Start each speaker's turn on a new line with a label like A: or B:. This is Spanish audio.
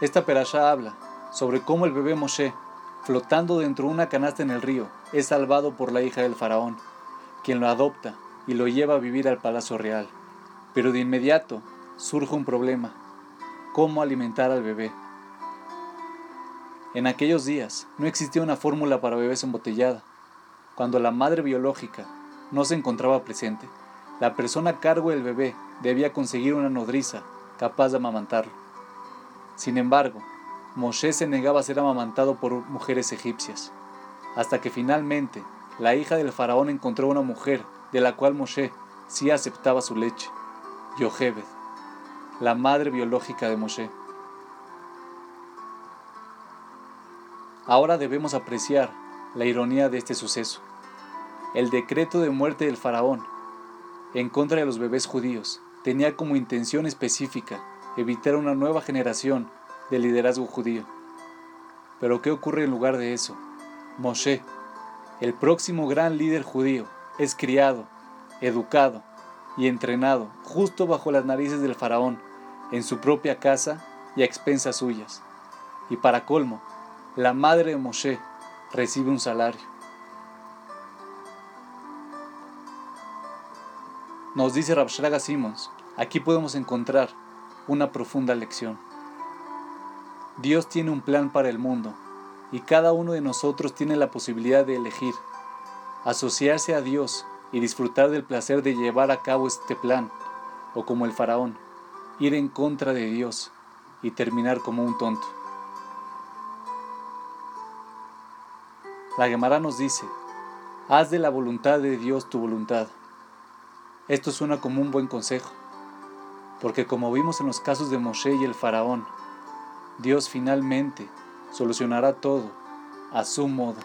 A: Esta perashá habla sobre cómo el bebé Moshe, flotando dentro de una canasta en el río, es salvado por la hija del faraón, quien lo adopta y lo lleva a vivir al palacio real. Pero de inmediato surge un problema, cómo alimentar al bebé. En aquellos días no existía una fórmula para bebés embotellada. Cuando la madre biológica no se encontraba presente, la persona a cargo del bebé debía conseguir una nodriza capaz de amamantarlo. Sin embargo, Moshe se negaba a ser amamantado por mujeres egipcias, hasta que finalmente la hija del faraón encontró una mujer de la cual Moshe sí aceptaba su leche, Yohebed, la madre biológica de Moshe. Ahora debemos apreciar la ironía de este suceso. El decreto de muerte del faraón en contra de los bebés judíos tenía como intención específica evitar una nueva generación de liderazgo judío. Pero ¿qué ocurre en lugar de eso? Moshe, el próximo gran líder judío, es criado, educado y entrenado justo bajo las narices del faraón, en su propia casa y a expensas suyas. Y para colmo, la madre de Moshe recibe un salario. Nos dice Rabshraga Simons, aquí podemos encontrar una profunda lección. Dios tiene un plan para el mundo y cada uno de nosotros tiene la posibilidad de elegir, asociarse a Dios y disfrutar del placer de llevar a cabo este plan, o como el faraón, ir en contra de Dios y terminar como un tonto. La Gemara nos dice, haz de la voluntad de Dios tu voluntad. Esto suena como un buen consejo, porque como vimos en los casos de Moshe y el faraón, Dios finalmente solucionará todo a su modo.